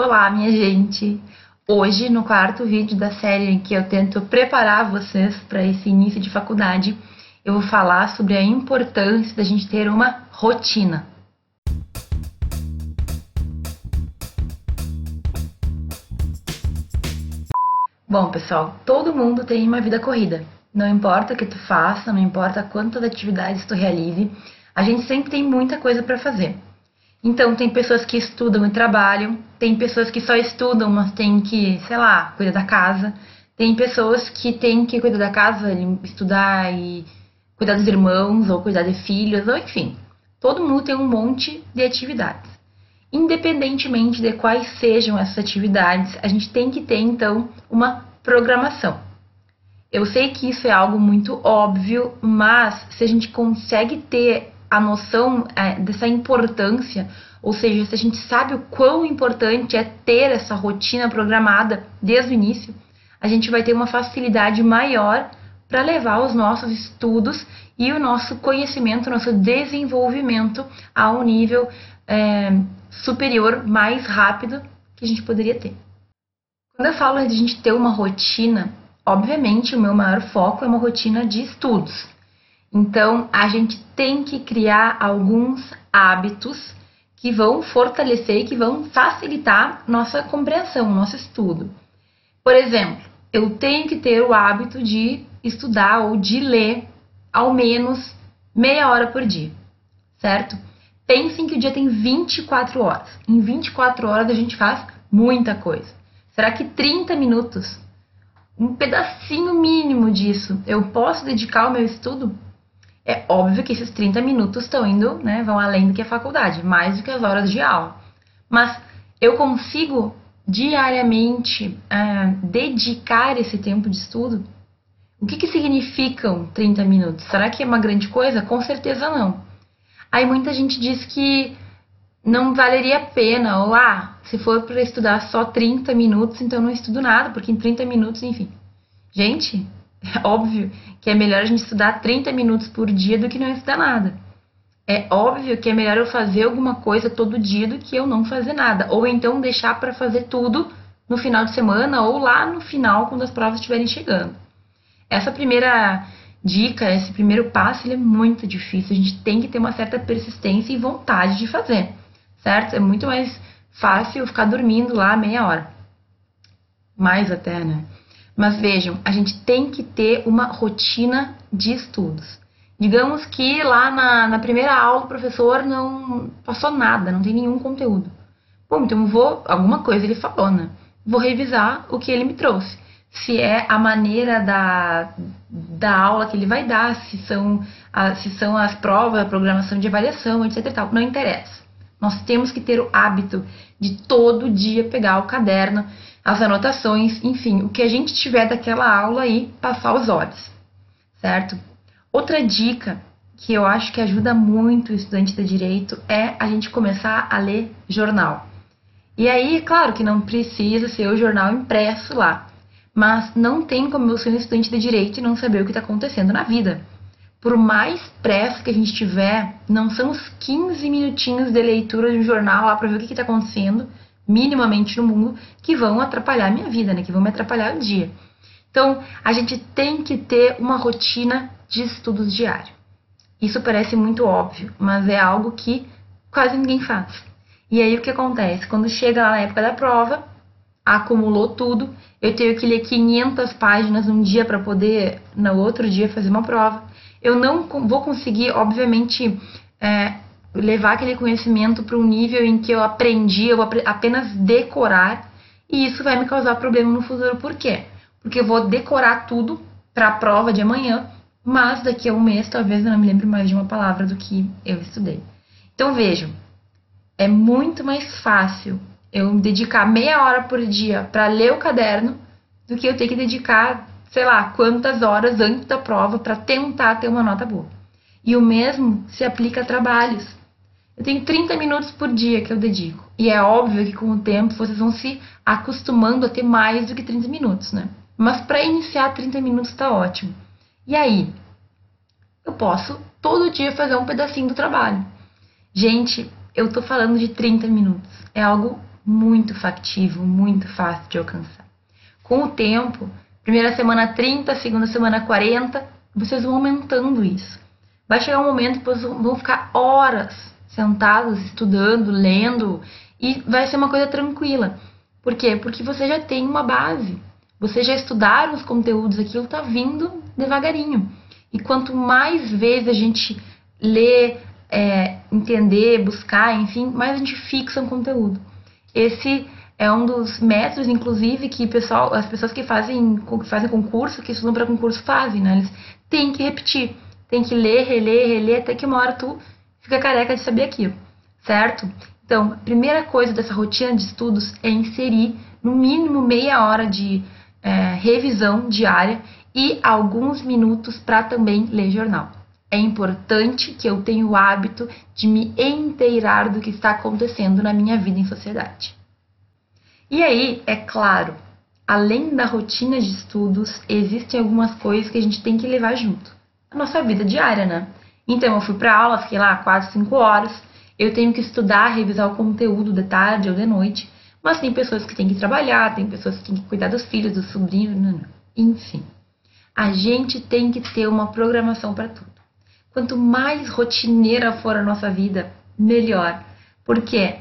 Olá, minha gente! Hoje, no quarto vídeo da série em que eu tento preparar vocês para esse início de faculdade, eu vou falar sobre a importância da gente ter uma rotina. Bom, pessoal, todo mundo tem uma vida corrida. Não importa o que tu faça, não importa quantas atividades tu realize, a gente sempre tem muita coisa para fazer. Então, tem pessoas que estudam e trabalham, tem pessoas que só estudam, mas tem que, sei lá, cuidar da casa. Tem pessoas que têm que cuidar da casa, estudar e cuidar dos irmãos, ou cuidar de filhos, ou enfim. Todo mundo tem um monte de atividades. Independentemente de quais sejam essas atividades, a gente tem que ter então uma programação. Eu sei que isso é algo muito óbvio, mas se a gente consegue ter a noção é, dessa importância, ou seja, se a gente sabe o quão importante é ter essa rotina programada desde o início, a gente vai ter uma facilidade maior para levar os nossos estudos e o nosso conhecimento, nosso desenvolvimento a um nível é, superior, mais rápido que a gente poderia ter. Quando eu falo de a gente ter uma rotina, obviamente o meu maior foco é uma rotina de estudos. Então, a gente tem que criar alguns hábitos que vão fortalecer e que vão facilitar nossa compreensão, nosso estudo. Por exemplo, eu tenho que ter o hábito de estudar ou de ler ao menos meia hora por dia, certo? Pensem que o dia tem 24 horas. Em 24 horas a gente faz muita coisa. Será que 30 minutos, um pedacinho mínimo disso, eu posso dedicar ao meu estudo? É óbvio que esses 30 minutos estão indo, né, vão além do que a faculdade, mais do que as horas de aula. Mas eu consigo diariamente é, dedicar esse tempo de estudo? O que, que significam 30 minutos? Será que é uma grande coisa? Com certeza não. Aí muita gente diz que não valeria a pena, ou ah, se for para estudar só 30 minutos, então não estudo nada, porque em 30 minutos, enfim. Gente, é óbvio que é melhor a gente estudar 30 minutos por dia do que não estudar nada. É óbvio que é melhor eu fazer alguma coisa todo dia do que eu não fazer nada. Ou então deixar para fazer tudo no final de semana ou lá no final, quando as provas estiverem chegando. Essa primeira dica, esse primeiro passo, ele é muito difícil. A gente tem que ter uma certa persistência e vontade de fazer, certo? É muito mais fácil ficar dormindo lá meia hora. Mais até, né? Mas vejam, a gente tem que ter uma rotina de estudos. Digamos que lá na, na primeira aula o professor não passou nada, não tem nenhum conteúdo. Bom, então vou, alguma coisa ele falou, né? Vou revisar o que ele me trouxe. Se é a maneira da, da aula que ele vai dar, se são, a, se são as provas, a programação de avaliação, etc. Tal. Não interessa. Nós temos que ter o hábito de todo dia pegar o caderno as anotações, enfim, o que a gente tiver daquela aula aí, passar os olhos, certo? Outra dica que eu acho que ajuda muito o estudante de direito é a gente começar a ler jornal. E aí, claro que não precisa ser o jornal impresso lá, mas não tem como eu ser um estudante de direito e não saber o que está acontecendo na vida. Por mais pressa que a gente tiver, não são os 15 minutinhos de leitura de um jornal lá para ver o que está acontecendo minimamente no mundo que vão atrapalhar a minha vida, né? Que vão me atrapalhar o dia. Então, a gente tem que ter uma rotina de estudos diário. Isso parece muito óbvio, mas é algo que quase ninguém faz. E aí o que acontece? Quando chega lá na época da prova, acumulou tudo, eu tenho que ler 500 páginas num dia para poder no outro dia fazer uma prova. Eu não vou conseguir, obviamente, é, levar aquele conhecimento para um nível em que eu aprendi, eu apenas decorar, e isso vai me causar problema no futuro. Por quê? Porque eu vou decorar tudo para a prova de amanhã, mas daqui a um mês talvez eu não me lembre mais de uma palavra do que eu estudei. Então vejam, é muito mais fácil eu dedicar meia hora por dia para ler o caderno do que eu ter que dedicar, sei lá, quantas horas antes da prova para tentar ter uma nota boa. E o mesmo se aplica a trabalhos. Eu tenho 30 minutos por dia que eu dedico. E é óbvio que com o tempo vocês vão se acostumando a ter mais do que 30 minutos, né? Mas para iniciar 30 minutos está ótimo. E aí? Eu posso todo dia fazer um pedacinho do trabalho. Gente, eu tô falando de 30 minutos. É algo muito factível, muito fácil de alcançar. Com o tempo, primeira semana 30, segunda semana 40, vocês vão aumentando isso. Vai chegar um momento que vocês vão ficar horas sentados, estudando, lendo, e vai ser uma coisa tranquila. Por quê? Porque você já tem uma base. Você já estudaram os conteúdos, aquilo está vindo devagarinho. E quanto mais vezes a gente lê, é, entender, buscar, enfim, mais a gente fixa um conteúdo. Esse é um dos métodos, inclusive, que pessoal, as pessoas que fazem, que fazem concurso, que estudam para concurso, fazem, né? Eles têm que repetir, têm que ler, reler, reler, até que uma hora tu fica careca de saber aquilo, certo? Então, a primeira coisa dessa rotina de estudos é inserir no mínimo meia hora de é, revisão diária e alguns minutos para também ler jornal. É importante que eu tenha o hábito de me inteirar do que está acontecendo na minha vida em sociedade. E aí, é claro, além da rotina de estudos, existem algumas coisas que a gente tem que levar junto. A nossa vida diária, né? Então, eu fui para aula, fiquei lá 4, 5 horas, eu tenho que estudar, revisar o conteúdo de tarde ou de noite, mas tem pessoas que têm que trabalhar, tem pessoas que têm que cuidar dos filhos, dos sobrinhos, não, não. enfim. A gente tem que ter uma programação para tudo. Quanto mais rotineira for a nossa vida, melhor. Porque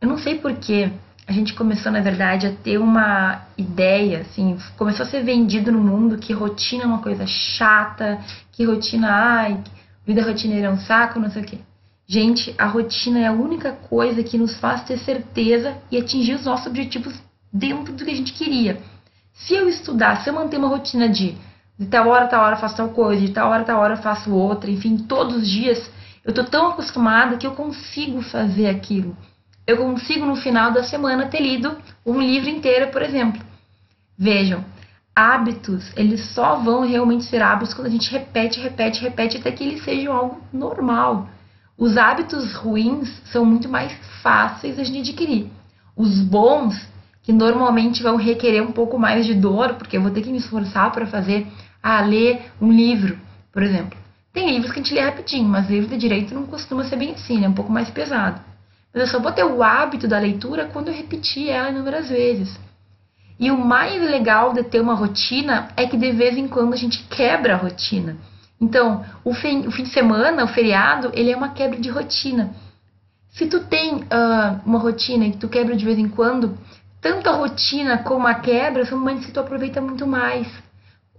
eu não sei porquê a gente começou, na verdade, a ter uma ideia, assim, começou a ser vendido no mundo que rotina é uma coisa chata, que rotina, ai, vida rotineira é um saco, não sei o quê. Gente, a rotina é a única coisa que nos faz ter certeza e atingir os nossos objetivos dentro do que a gente queria. Se eu estudar, se eu manter uma rotina de de tal hora, tal hora faço tal coisa, de tal hora, tal hora faço outra, enfim, todos os dias, eu tô tão acostumada que eu consigo fazer aquilo. Eu consigo no final da semana ter lido um livro inteiro, por exemplo. Vejam, hábitos, eles só vão realmente ser hábitos quando a gente repete, repete, repete até que eles sejam algo normal. Os hábitos ruins são muito mais fáceis de a gente adquirir. Os bons, que normalmente vão requerer um pouco mais de dor, porque eu vou ter que me esforçar para fazer, a ler um livro, por exemplo. Tem livros que a gente lê rapidinho, mas livro de direito não costuma ser bem assim, é um pouco mais pesado. Mas eu só vou ter o hábito da leitura quando eu repetir ela inúmeras vezes. E o mais legal de ter uma rotina é que de vez em quando a gente quebra a rotina. Então, o fim, o fim de semana, o feriado, ele é uma quebra de rotina. Se tu tem uh, uma rotina que tu quebra de vez em quando, tanto a rotina como a quebra são momentos que tu aproveita muito mais.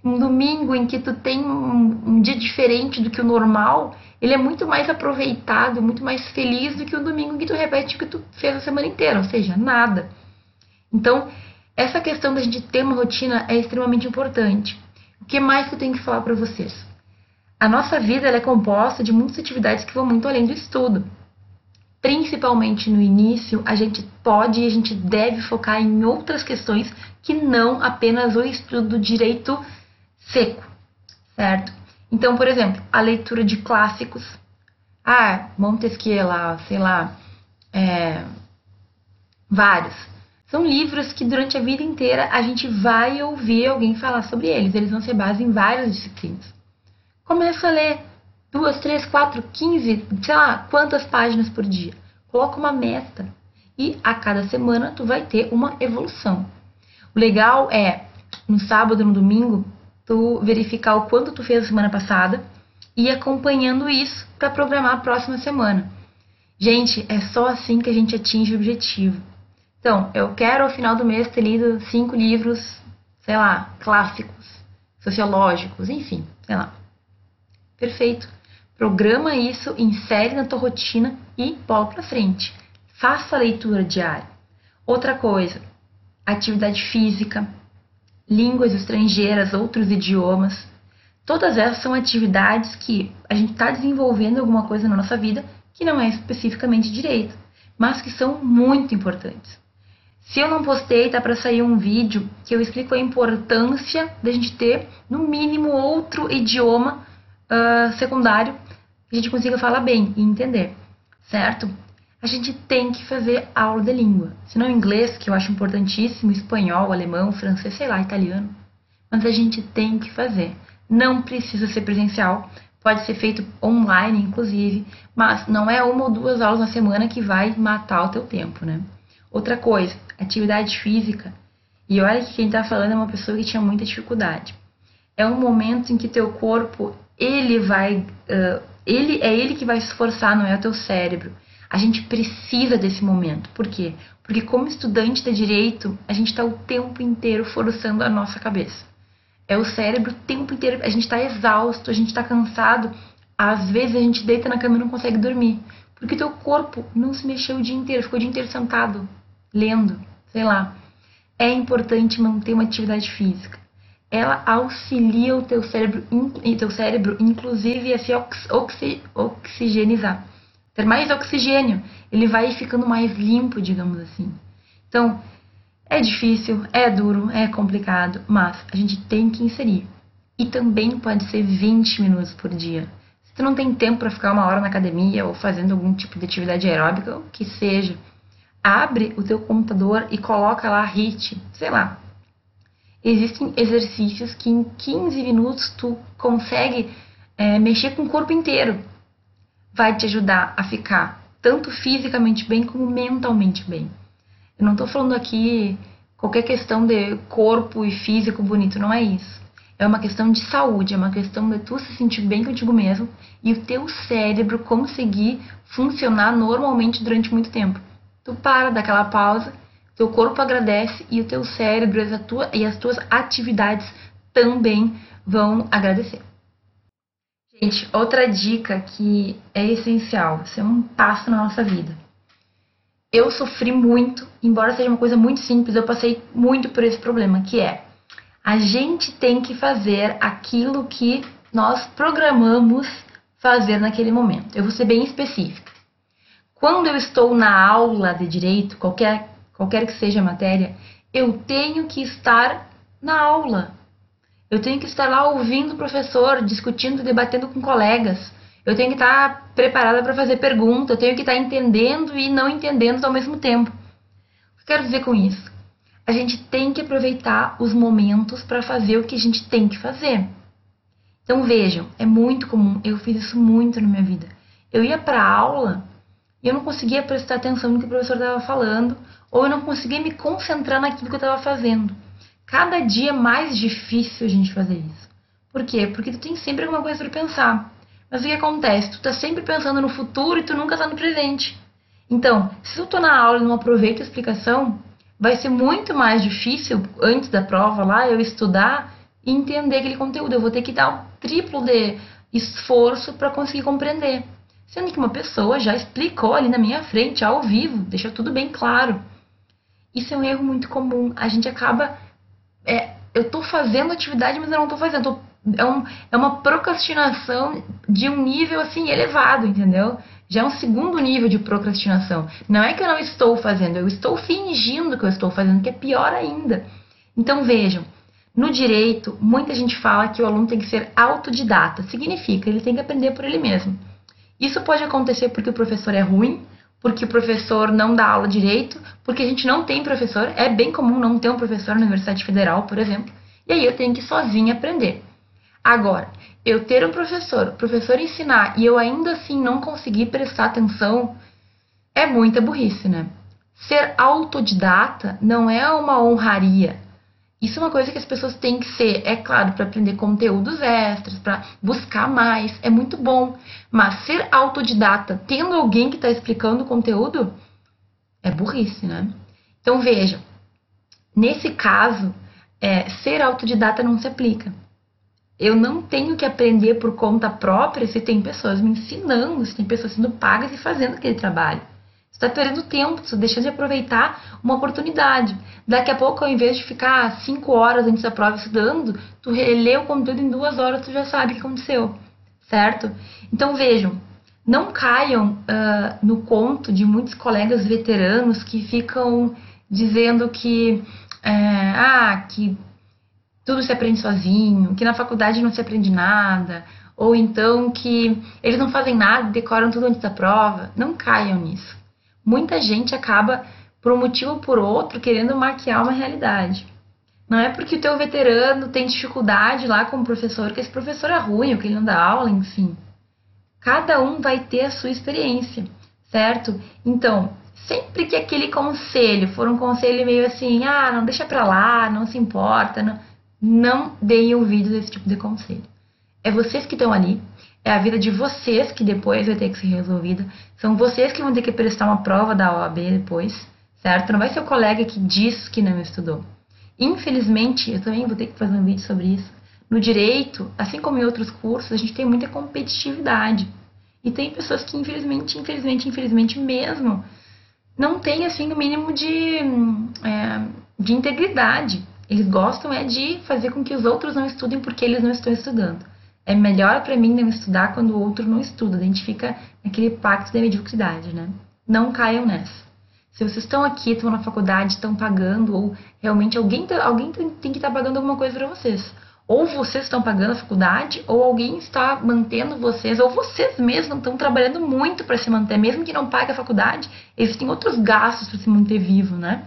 Um domingo em que tu tem um, um dia diferente do que o normal, ele é muito mais aproveitado, muito mais feliz do que um domingo que tu repete o que tu fez a semana inteira, ou seja, nada. Então, essa questão da gente ter uma rotina é extremamente importante. O que mais que eu tenho que falar para vocês? A nossa vida é composta de muitas atividades que vão muito além do estudo. Principalmente no início, a gente pode e a gente deve focar em outras questões que não apenas o estudo do direito seco, certo? Então, por exemplo, a leitura de clássicos. Ah, Montesquieu lá, sei lá, é, vários. São livros que durante a vida inteira a gente vai ouvir alguém falar sobre eles. Eles vão ser base em várias disciplinas. Começa a ler duas, três, quatro, quinze, sei lá, quantas páginas por dia. Coloca uma meta e a cada semana tu vai ter uma evolução. O legal é no sábado, no domingo, tu verificar o quanto tu fez a semana passada e acompanhando isso para programar a próxima semana. Gente, é só assim que a gente atinge o objetivo. Então, eu quero ao final do mês ter lido cinco livros, sei lá, clássicos, sociológicos, enfim, sei lá. Perfeito. Programa isso, insere na tua rotina e bola para frente. Faça a leitura diária. Outra coisa, atividade física, línguas estrangeiras, outros idiomas. Todas essas são atividades que a gente está desenvolvendo alguma coisa na nossa vida que não é especificamente direito, mas que são muito importantes. Se eu não postei, tá para sair um vídeo que eu explico a importância da gente ter, no mínimo, outro idioma uh, secundário que a gente consiga falar bem e entender, certo? A gente tem que fazer aula de língua. Se não inglês, que eu acho importantíssimo, espanhol, alemão, francês, sei lá, italiano. Mas a gente tem que fazer. Não precisa ser presencial, pode ser feito online, inclusive, mas não é uma ou duas aulas na semana que vai matar o teu tempo, né? Outra coisa, atividade física. E olha que quem está falando é uma pessoa que tinha muita dificuldade. É um momento em que teu corpo, ele vai, uh, ele é ele que vai se esforçar, não é o teu cérebro. A gente precisa desse momento. Por quê? Porque como estudante de direito, a gente está o tempo inteiro forçando a nossa cabeça. É o cérebro o tempo inteiro. A gente está exausto, a gente está cansado. Às vezes a gente deita na cama e não consegue dormir. Porque teu corpo não se mexeu o dia inteiro, ficou o dia inteiro sentado, lendo, sei lá. É importante manter uma atividade física. Ela auxilia o teu cérebro, teu cérebro inclusive, a se oxi, oxigenizar. Ter mais oxigênio. Ele vai ficando mais limpo, digamos assim. Então, é difícil, é duro, é complicado, mas a gente tem que inserir. E também pode ser 20 minutos por dia tu não tem tempo para ficar uma hora na academia ou fazendo algum tipo de atividade aeróbica, o que seja, abre o teu computador e coloca lá HIIT, sei lá. Existem exercícios que em 15 minutos tu consegue é, mexer com o corpo inteiro. Vai te ajudar a ficar tanto fisicamente bem como mentalmente bem. Eu não estou falando aqui qualquer questão de corpo e físico bonito, não é isso. É uma questão de saúde, é uma questão de tu se sentir bem contigo mesmo e o teu cérebro conseguir funcionar normalmente durante muito tempo. Tu para daquela pausa, teu corpo agradece e o teu cérebro e, tua, e as tuas atividades também vão agradecer. Gente, outra dica que é essencial, isso é um passo na nossa vida. Eu sofri muito, embora seja uma coisa muito simples, eu passei muito por esse problema, que é a gente tem que fazer aquilo que nós programamos fazer naquele momento. Eu vou ser bem específica. Quando eu estou na aula de direito, qualquer, qualquer que seja a matéria, eu tenho que estar na aula. Eu tenho que estar lá ouvindo o professor, discutindo, debatendo com colegas. Eu tenho que estar preparada para fazer pergunta, eu tenho que estar entendendo e não entendendo ao mesmo tempo. O que quero dizer com isso? a gente tem que aproveitar os momentos para fazer o que a gente tem que fazer. Então vejam, é muito comum, eu fiz isso muito na minha vida. Eu ia para aula e eu não conseguia prestar atenção no que o professor estava falando, ou eu não conseguia me concentrar naquilo que eu estava fazendo. Cada dia é mais difícil a gente fazer isso. Por quê? Porque tu tem sempre alguma coisa para pensar. Mas o que acontece? Tu tá sempre pensando no futuro e tu nunca tá no presente. Então, se eu tô na aula e não aproveito a explicação, vai ser muito mais difícil antes da prova lá eu estudar e entender aquele conteúdo. Eu vou ter que dar o triplo de esforço para conseguir compreender. Sendo que uma pessoa já explicou ali na minha frente, ao vivo, deixa tudo bem claro. Isso é um erro muito comum. A gente acaba. É, eu estou fazendo atividade, mas eu não estou fazendo. Tô, é, um, é uma procrastinação de um nível assim elevado, entendeu? já é um segundo nível de procrastinação. Não é que eu não estou fazendo, eu estou fingindo que eu estou fazendo, que é pior ainda. Então vejam, no direito, muita gente fala que o aluno tem que ser autodidata. Significa, ele tem que aprender por ele mesmo. Isso pode acontecer porque o professor é ruim, porque o professor não dá aula direito, porque a gente não tem professor. É bem comum não ter um professor na Universidade Federal, por exemplo. E aí eu tenho que sozinha aprender. Agora, eu ter um professor, o professor ensinar e eu ainda assim não conseguir prestar atenção, é muita burrice, né? Ser autodidata não é uma honraria. Isso é uma coisa que as pessoas têm que ser, é claro, para aprender conteúdos extras, para buscar mais, é muito bom. Mas ser autodidata, tendo alguém que está explicando o conteúdo, é burrice, né? Então vejam, nesse caso, é, ser autodidata não se aplica. Eu não tenho que aprender por conta própria se tem pessoas me ensinando, se tem pessoas sendo pagas e fazendo aquele trabalho. Você está perdendo tempo, você deixando de aproveitar uma oportunidade. Daqui a pouco, ao invés de ficar cinco horas antes da prova estudando, tu relê o conteúdo em duas horas, tu já sabe o que aconteceu, certo? Então vejam, não caiam uh, no conto de muitos colegas veteranos que ficam dizendo que, é, ah, que tudo se aprende sozinho, que na faculdade não se aprende nada, ou então que eles não fazem nada, decoram tudo antes da prova. Não caiam nisso. Muita gente acaba, por um motivo ou por outro, querendo maquiar uma realidade. Não é porque o teu veterano tem dificuldade lá com o professor que esse professor é ruim, ou que ele não dá aula, enfim. Cada um vai ter a sua experiência, certo? Então, sempre que aquele conselho for um conselho meio assim, ah, não deixa pra lá, não se importa, não, não deem ouvidos a esse tipo de conselho. É vocês que estão ali, é a vida de vocês que depois vai ter que ser resolvida, são vocês que vão ter que prestar uma prova da OAB depois, certo? Não vai ser o colega que diz que não estudou. Infelizmente, eu também vou ter que fazer um vídeo sobre isso. No direito, assim como em outros cursos, a gente tem muita competitividade. E tem pessoas que, infelizmente, infelizmente, infelizmente mesmo, não têm, assim, o mínimo de, é, de integridade. Eles gostam é de fazer com que os outros não estudem porque eles não estão estudando. É melhor para mim não estudar quando o outro não estuda. A gente fica naquele pacto da mediocridade, né? Não caiam nessa. Se vocês estão aqui, estão na faculdade, estão pagando, ou realmente alguém, tá, alguém tem que estar tá pagando alguma coisa para vocês. Ou vocês estão pagando a faculdade, ou alguém está mantendo vocês, ou vocês mesmos estão trabalhando muito para se manter, mesmo que não pague a faculdade, existem outros gastos para se manter vivo, né?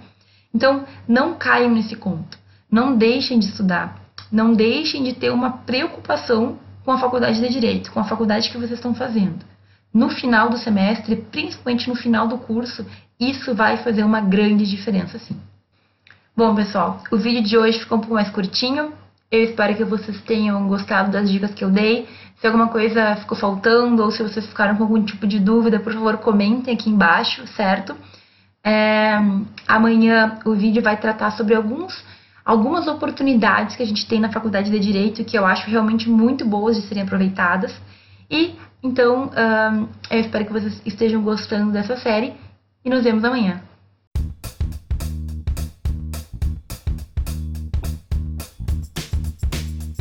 Então, não caiam nesse conto. Não deixem de estudar. Não deixem de ter uma preocupação com a faculdade de direito, com a faculdade que vocês estão fazendo. No final do semestre, principalmente no final do curso, isso vai fazer uma grande diferença, sim. Bom, pessoal, o vídeo de hoje ficou um pouco mais curtinho. Eu espero que vocês tenham gostado das dicas que eu dei. Se alguma coisa ficou faltando ou se vocês ficaram com algum tipo de dúvida, por favor, comentem aqui embaixo, certo? É, amanhã o vídeo vai tratar sobre alguns, algumas oportunidades que a gente tem na Faculdade de Direito que eu acho realmente muito boas de serem aproveitadas. E então, eu espero que vocês estejam gostando dessa série e nos vemos amanhã.